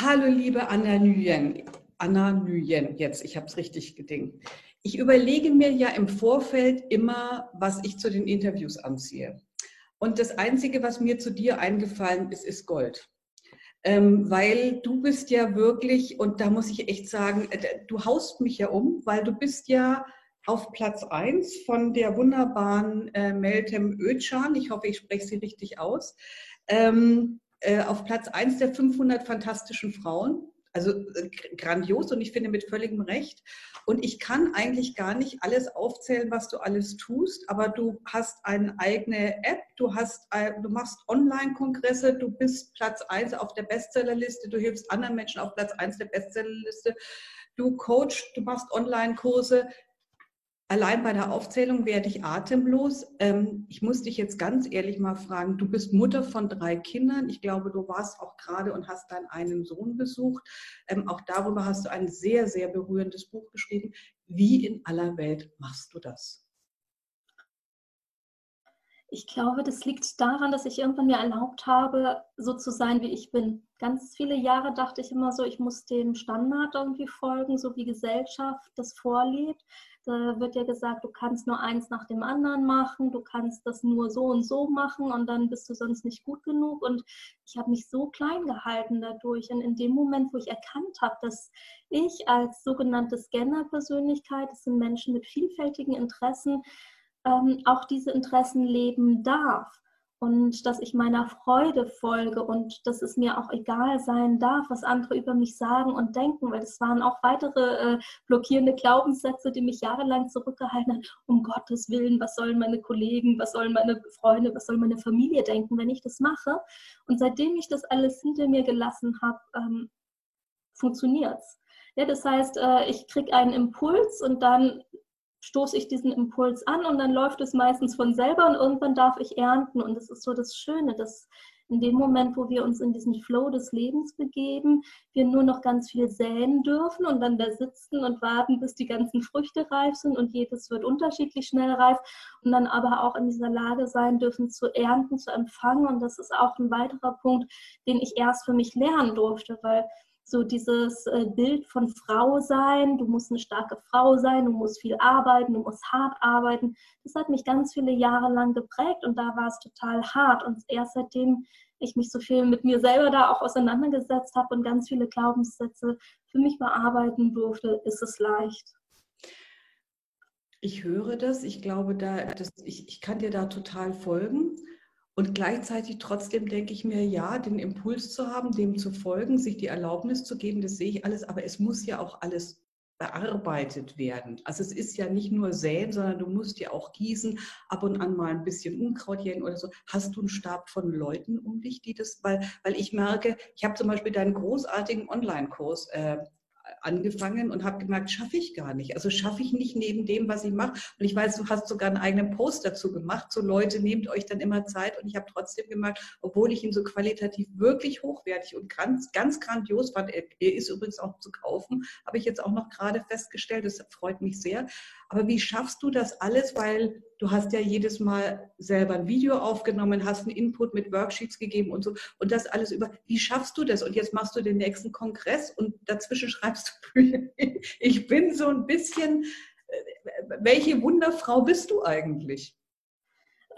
Hallo, liebe Anna Nguyen. Anna Nguyen, jetzt, ich habe es richtig gedingt. Ich überlege mir ja im Vorfeld immer, was ich zu den Interviews anziehe. Und das Einzige, was mir zu dir eingefallen ist, ist Gold. Ähm, weil du bist ja wirklich, und da muss ich echt sagen, äh, du haust mich ja um, weil du bist ja auf Platz 1 von der wunderbaren äh, Meltem Özcan, ich hoffe, ich spreche sie richtig aus, ähm, äh, auf Platz 1 der 500 fantastischen Frauen. Also äh, grandios und ich finde mit völligem Recht. Und ich kann eigentlich gar nicht alles aufzählen, was du alles tust, aber du hast eine eigene App, du, hast, äh, du machst Online-Kongresse, du bist Platz 1 auf der Bestsellerliste, du hilfst anderen Menschen auf Platz 1 der Bestsellerliste, du coachst, du machst Online-Kurse. Allein bei der Aufzählung werde ich atemlos. Ähm, ich muss dich jetzt ganz ehrlich mal fragen, du bist Mutter von drei Kindern. Ich glaube, du warst auch gerade und hast deinen einen Sohn besucht. Ähm, auch darüber hast du ein sehr, sehr berührendes Buch geschrieben. Wie in aller Welt machst du das? Ich glaube, das liegt daran, dass ich irgendwann mir erlaubt habe, so zu sein, wie ich bin. Ganz viele Jahre dachte ich immer so, ich muss dem Standard irgendwie folgen, so wie Gesellschaft das vorlebt. Da wird ja gesagt, du kannst nur eins nach dem anderen machen, du kannst das nur so und so machen und dann bist du sonst nicht gut genug. Und ich habe mich so klein gehalten dadurch. Und in dem Moment, wo ich erkannt habe, dass ich als sogenannte Scanner-Persönlichkeit, das sind Menschen mit vielfältigen Interessen, ähm, auch diese Interessen leben darf und dass ich meiner Freude folge und dass es mir auch egal sein darf, was andere über mich sagen und denken, weil das waren auch weitere äh, blockierende Glaubenssätze, die mich jahrelang zurückgehalten haben. Um Gottes Willen, was sollen meine Kollegen, was sollen meine Freunde, was soll meine Familie denken, wenn ich das mache? Und seitdem ich das alles hinter mir gelassen habe, ähm, funktioniert es. Ja, das heißt, äh, ich kriege einen Impuls und dann stoße ich diesen Impuls an und dann läuft es meistens von selber und irgendwann darf ich ernten. Und das ist so das Schöne, dass in dem Moment, wo wir uns in diesen Flow des Lebens begeben, wir nur noch ganz viel säen dürfen und dann da sitzen und warten, bis die ganzen Früchte reif sind und jedes wird unterschiedlich schnell reif und dann aber auch in dieser Lage sein dürfen zu ernten, zu empfangen. Und das ist auch ein weiterer Punkt, den ich erst für mich lernen durfte, weil so dieses äh, Bild von Frau sein, du musst eine starke Frau sein, du musst viel arbeiten, du musst hart arbeiten. Das hat mich ganz viele Jahre lang geprägt und da war es total hart. Und erst seitdem ich mich so viel mit mir selber da auch auseinandergesetzt habe und ganz viele Glaubenssätze für mich bearbeiten durfte, ist es leicht. Ich höre das, ich glaube, da, das, ich, ich kann dir da total folgen. Und gleichzeitig trotzdem denke ich mir, ja, den Impuls zu haben, dem zu folgen, sich die Erlaubnis zu geben, das sehe ich alles, aber es muss ja auch alles bearbeitet werden. Also es ist ja nicht nur säen, sondern du musst ja auch gießen, ab und an mal ein bisschen Unkraut jäten oder so. Hast du einen Stab von Leuten um dich, die das, weil, weil ich merke, ich habe zum Beispiel deinen großartigen Online-Kurs äh, angefangen und habe gemerkt, schaffe ich gar nicht. Also schaffe ich nicht neben dem, was ich mache. Und ich weiß, du hast sogar einen eigenen Post dazu gemacht. So Leute, nehmt euch dann immer Zeit. Und ich habe trotzdem gemerkt, obwohl ich ihn so qualitativ wirklich hochwertig und ganz, ganz grandios fand, er, er ist übrigens auch zu kaufen, habe ich jetzt auch noch gerade festgestellt. Das freut mich sehr. Aber wie schaffst du das alles? Weil du hast ja jedes Mal selber ein Video aufgenommen, hast einen Input mit Worksheets gegeben und so. Und das alles über, wie schaffst du das? Und jetzt machst du den nächsten Kongress und dazwischen schreibst du Bücher. Ich bin so ein bisschen, äh, welche Wunderfrau bist du eigentlich?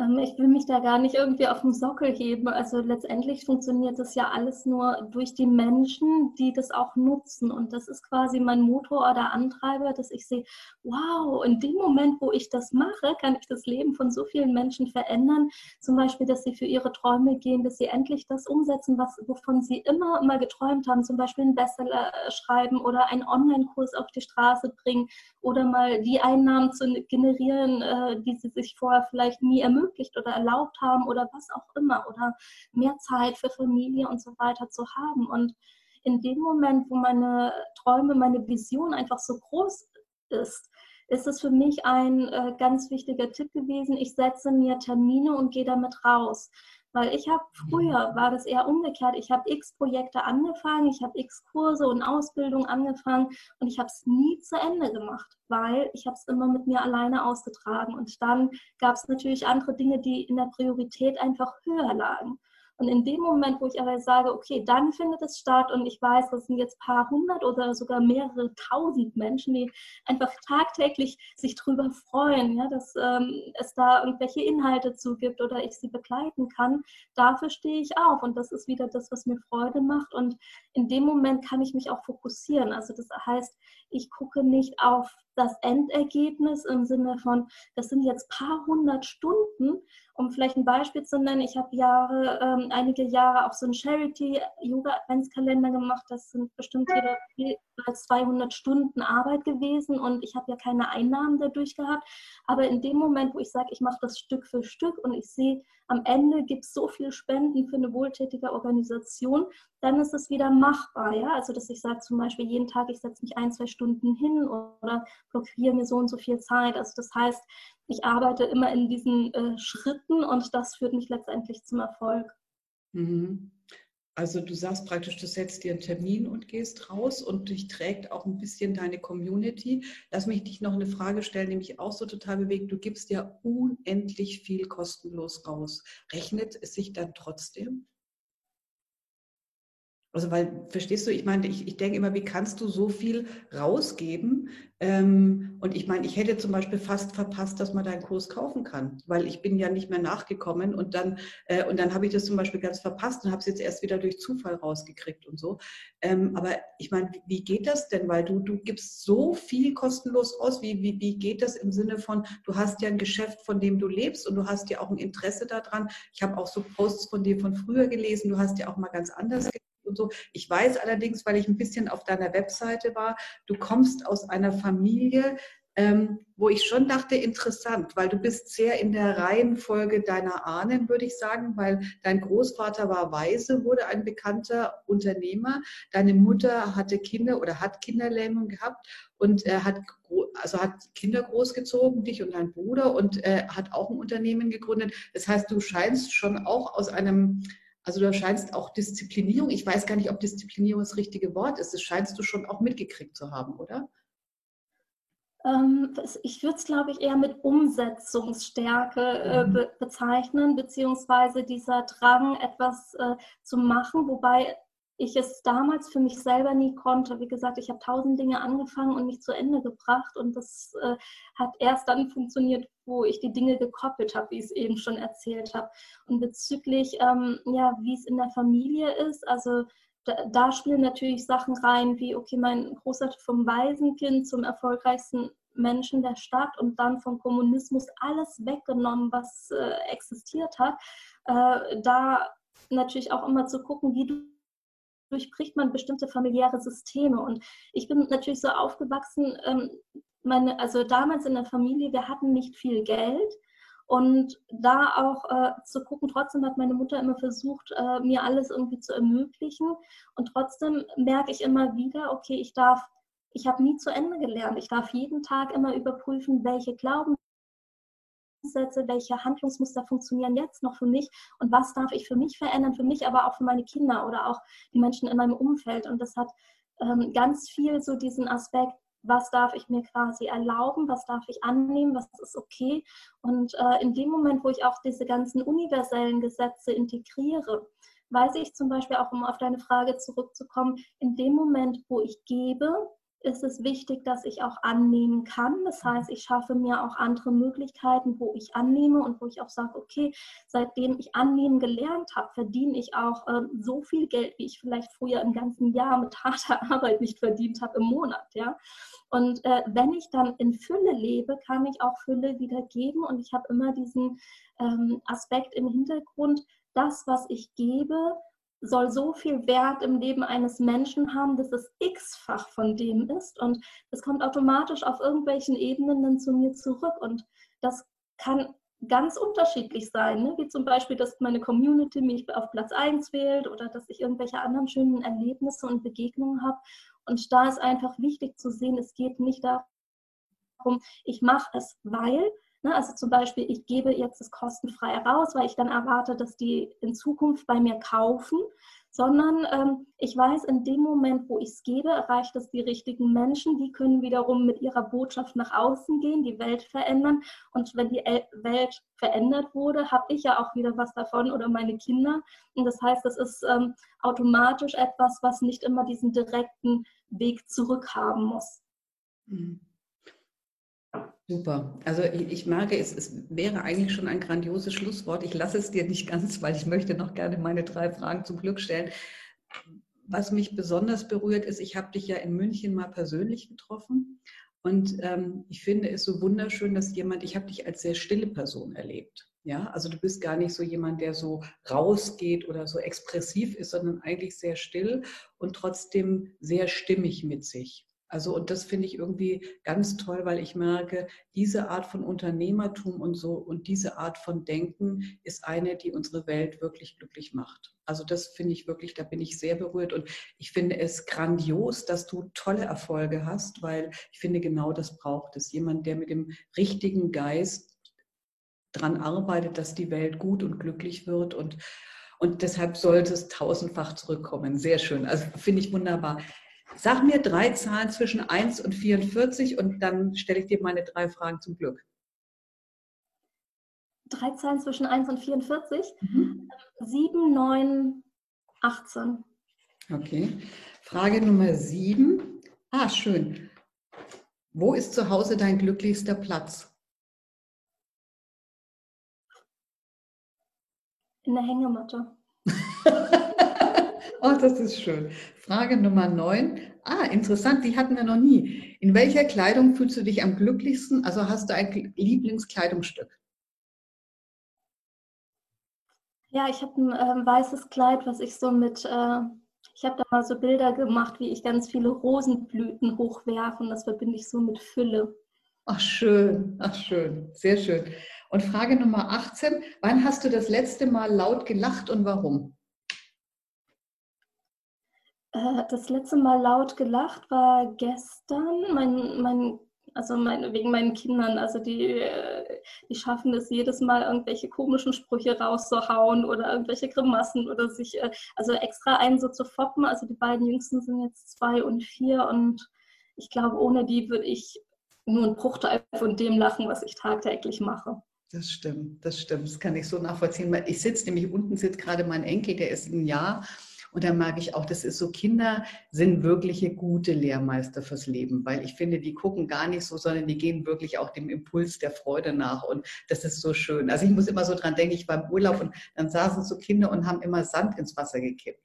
Ähm, ich will mich da gar nicht irgendwie auf den Sockel heben. Also letztendlich funktioniert das ja alles nur durch die Menschen, die das auch nutzen. Und das ist quasi mein Motor oder Antreiber, dass ich sehe, wow, in dem Moment, wo ich das mache, kann ich das Leben von so vielen Menschen verändern. Zum Beispiel, dass sie für ihre Träume gehen, dass sie endlich das umsetzen, was, wovon sie immer mal geträumt haben. Zum Beispiel einen Bestseller äh, schreiben oder einen Online-Kurs auf die Straße bringen oder mal die Einnahmen zu generieren, äh, die sie sich vorher vielleicht nie ermöglichen ermöglicht oder erlaubt haben oder was auch immer oder mehr Zeit für Familie und so weiter zu haben. Und in dem Moment, wo meine Träume, meine Vision einfach so groß ist, ist es für mich ein äh, ganz wichtiger Tipp gewesen. Ich setze mir Termine und gehe damit raus. Weil ich habe früher, war das eher umgekehrt, ich habe x Projekte angefangen, ich habe x Kurse und Ausbildung angefangen und ich habe es nie zu Ende gemacht, weil ich habe es immer mit mir alleine ausgetragen. Und dann gab es natürlich andere Dinge, die in der Priorität einfach höher lagen. Und in dem Moment, wo ich aber sage, okay, dann findet es statt und ich weiß, das sind jetzt ein paar hundert oder sogar mehrere tausend Menschen, die einfach tagtäglich sich darüber freuen, ja, dass ähm, es da irgendwelche Inhalte zugibt oder ich sie begleiten kann, dafür stehe ich auf. Und das ist wieder das, was mir Freude macht. Und in dem Moment kann ich mich auch fokussieren. Also das heißt, ich gucke nicht auf das Endergebnis im Sinne von, das sind jetzt paar hundert Stunden, um vielleicht ein Beispiel zu nennen, ich habe Jahre, ähm, einige Jahre auch so einen Charity-Yoga-Adventskalender gemacht. Das sind bestimmt wieder als 200 Stunden Arbeit gewesen und ich habe ja keine Einnahmen dadurch gehabt. Aber in dem Moment, wo ich sage, ich mache das Stück für Stück und ich sehe, am Ende gibt es so viel Spenden für eine wohltätige Organisation, dann ist es wieder machbar. Ja? Also, dass ich sage zum Beispiel jeden Tag, ich setze mich ein, zwei Stunden hin oder blockiere mir so und so viel Zeit. Also, das heißt, ich arbeite immer in diesen äh, Schritten und das führt mich letztendlich zum Erfolg. Mhm. Also du sagst praktisch, du setzt dir einen Termin und gehst raus und dich trägt auch ein bisschen deine Community. Lass mich dich noch eine Frage stellen, die mich auch so total bewegt. Du gibst ja unendlich viel kostenlos raus. Rechnet es sich dann trotzdem? Also, weil, verstehst du, ich meine, ich, ich denke immer, wie kannst du so viel rausgeben? Ähm, und ich meine, ich hätte zum Beispiel fast verpasst, dass man deinen Kurs kaufen kann, weil ich bin ja nicht mehr nachgekommen und dann, äh, und dann habe ich das zum Beispiel ganz verpasst und habe es jetzt erst wieder durch Zufall rausgekriegt und so. Ähm, aber ich meine, wie geht das denn? Weil du, du gibst so viel kostenlos aus. Wie, wie, wie geht das im Sinne von, du hast ja ein Geschäft, von dem du lebst und du hast ja auch ein Interesse daran. Ich habe auch so Posts von dir von früher gelesen, du hast ja auch mal ganz anders und so. Ich weiß allerdings, weil ich ein bisschen auf deiner Webseite war, du kommst aus einer Familie, ähm, wo ich schon dachte, interessant, weil du bist sehr in der Reihenfolge deiner Ahnen, würde ich sagen, weil dein Großvater war Weise, wurde ein bekannter Unternehmer, deine Mutter hatte Kinder oder hat Kinderlähmung gehabt und er hat, also hat Kinder großgezogen, dich und dein Bruder und äh, hat auch ein Unternehmen gegründet. Das heißt, du scheinst schon auch aus einem also du scheinst auch Disziplinierung, ich weiß gar nicht, ob Disziplinierung das richtige Wort ist, das scheinst du schon auch mitgekriegt zu haben, oder? Ähm, ich würde es, glaube ich, eher mit Umsetzungsstärke äh, mhm. bezeichnen, beziehungsweise dieser Drang, etwas äh, zu machen, wobei ich es damals für mich selber nie konnte. Wie gesagt, ich habe tausend Dinge angefangen und nicht zu Ende gebracht und das äh, hat erst dann funktioniert, wo ich die Dinge gekoppelt habe, wie ich es eben schon erzählt habe. Und bezüglich, ähm, ja, wie es in der Familie ist, also da, da, spielen natürlich Sachen rein, wie, okay, mein Großvater vom Waisenkind zum erfolgreichsten Menschen der Stadt und dann vom Kommunismus alles weggenommen, was äh, existiert hat. Äh, da natürlich auch immer zu gucken, wie du durchbricht man bestimmte familiäre Systeme. Und ich bin natürlich so aufgewachsen, ähm, meine, also damals in der Familie, wir hatten nicht viel Geld. Und da auch äh, zu gucken, trotzdem hat meine Mutter immer versucht, äh, mir alles irgendwie zu ermöglichen. Und trotzdem merke ich immer wieder, okay, ich darf, ich habe nie zu Ende gelernt. Ich darf jeden Tag immer überprüfen, welche Glauben Glaubenssätze, welche Handlungsmuster funktionieren jetzt noch für mich und was darf ich für mich verändern, für mich, aber auch für meine Kinder oder auch die Menschen in meinem Umfeld. Und das hat ähm, ganz viel so diesen Aspekt, was darf ich mir quasi erlauben, was darf ich annehmen, was ist okay. Und äh, in dem Moment, wo ich auch diese ganzen universellen Gesetze integriere, weiß ich zum Beispiel auch, um auf deine Frage zurückzukommen, in dem Moment, wo ich gebe, ist es wichtig, dass ich auch annehmen kann. Das heißt, ich schaffe mir auch andere Möglichkeiten, wo ich annehme und wo ich auch sage, okay, seitdem ich annehmen gelernt habe, verdiene ich auch äh, so viel Geld, wie ich vielleicht früher im ganzen Jahr mit harter Arbeit nicht verdient habe im Monat. Ja? Und äh, wenn ich dann in Fülle lebe, kann ich auch Fülle wieder geben. Und ich habe immer diesen ähm, Aspekt im Hintergrund, das, was ich gebe, soll so viel Wert im Leben eines Menschen haben, dass es x-fach von dem ist und es kommt automatisch auf irgendwelchen Ebenen dann zu mir zurück und das kann ganz unterschiedlich sein, ne? wie zum Beispiel, dass meine Community mich auf Platz 1 wählt oder dass ich irgendwelche anderen schönen Erlebnisse und Begegnungen habe und da ist einfach wichtig zu sehen, es geht nicht darum, ich mache es, weil, Ne, also zum Beispiel, ich gebe jetzt das kostenfrei raus, weil ich dann erwarte, dass die in Zukunft bei mir kaufen, sondern ähm, ich weiß, in dem Moment, wo ich es gebe, erreicht es die richtigen Menschen, die können wiederum mit ihrer Botschaft nach außen gehen, die Welt verändern. Und wenn die El Welt verändert wurde, habe ich ja auch wieder was davon oder meine Kinder. Und das heißt, das ist ähm, automatisch etwas, was nicht immer diesen direkten Weg zurück haben muss. Mhm. Super. Also ich, ich merke, es, es, wäre eigentlich schon ein grandioses Schlusswort. Ich lasse es dir nicht ganz, weil ich möchte noch gerne meine drei Fragen zum Glück stellen. Was mich besonders berührt ist, ich habe dich ja in München mal persönlich getroffen und ähm, ich finde es so wunderschön, dass jemand, ich habe dich als sehr stille Person erlebt. Ja, also du bist gar nicht so jemand, der so rausgeht oder so expressiv ist, sondern eigentlich sehr still und trotzdem sehr stimmig mit sich. Also, und das finde ich irgendwie ganz toll, weil ich merke, diese Art von Unternehmertum und so und diese Art von Denken ist eine, die unsere Welt wirklich glücklich macht. Also, das finde ich wirklich, da bin ich sehr berührt und ich finde es grandios, dass du tolle Erfolge hast, weil ich finde, genau das braucht es. Jemand, der mit dem richtigen Geist daran arbeitet, dass die Welt gut und glücklich wird und und deshalb sollte es tausendfach zurückkommen. Sehr schön. Also finde ich wunderbar. Sag mir drei Zahlen zwischen 1 und 44 und dann stelle ich dir meine drei Fragen zum Glück. Drei Zahlen zwischen 1 und 44? Mhm. 7, 9, 18. Okay. Frage Nummer 7. Ah, schön. Wo ist zu Hause dein glücklichster Platz? In der Hängematte. Oh, das ist schön. Frage Nummer 9. Ah, interessant, die hatten wir noch nie. In welcher Kleidung fühlst du dich am glücklichsten? Also hast du ein Lieblingskleidungsstück? Ja, ich habe ein äh, weißes Kleid, was ich so mit, äh, ich habe da mal so Bilder gemacht, wie ich ganz viele Rosenblüten hochwerfe und das verbinde ich so mit Fülle. Ach schön, ach schön, sehr schön. Und Frage Nummer 18, wann hast du das letzte Mal laut gelacht und warum? Äh, das letzte Mal laut gelacht war gestern. Mein, mein, also mein, wegen meinen Kindern. Also die, äh, die schaffen es jedes Mal, irgendwelche komischen Sprüche rauszuhauen oder irgendwelche Grimassen oder sich, äh, also extra einen so zu foppen. Also die beiden Jüngsten sind jetzt zwei und vier und ich glaube, ohne die würde ich nur einen Bruchteil von dem lachen, was ich tagtäglich mache. Das stimmt, das stimmt. Das kann ich so nachvollziehen. Ich sitze nämlich unten, sitzt gerade mein Enkel, der ist ein Jahr und da merke ich auch, das ist so, Kinder sind wirkliche gute Lehrmeister fürs Leben, weil ich finde, die gucken gar nicht so, sondern die gehen wirklich auch dem Impuls der Freude nach. Und das ist so schön. Also ich muss immer so dran denken, ich war im Urlaub und dann saßen so Kinder und haben immer Sand ins Wasser gekippt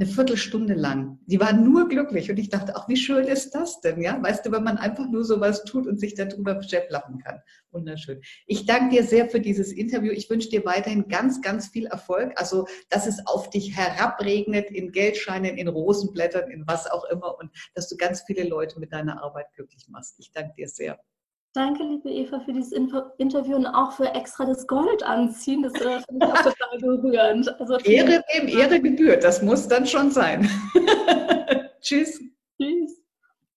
eine Viertelstunde lang. Die waren nur glücklich und ich dachte, ach, wie schön ist das denn, ja? Weißt du, wenn man einfach nur sowas tut und sich darüber lachen kann. Wunderschön. Ich danke dir sehr für dieses Interview. Ich wünsche dir weiterhin ganz, ganz viel Erfolg. Also, dass es auf dich herabregnet in Geldscheinen, in Rosenblättern, in was auch immer und dass du ganz viele Leute mit deiner Arbeit glücklich machst. Ich danke dir sehr. Danke, liebe Eva, für dieses Interview und auch für extra das Gold anziehen. Das äh, finde ich auch total berührend. Also, Ehre wem Ehre gebührt, das muss dann schon sein. Tschüss.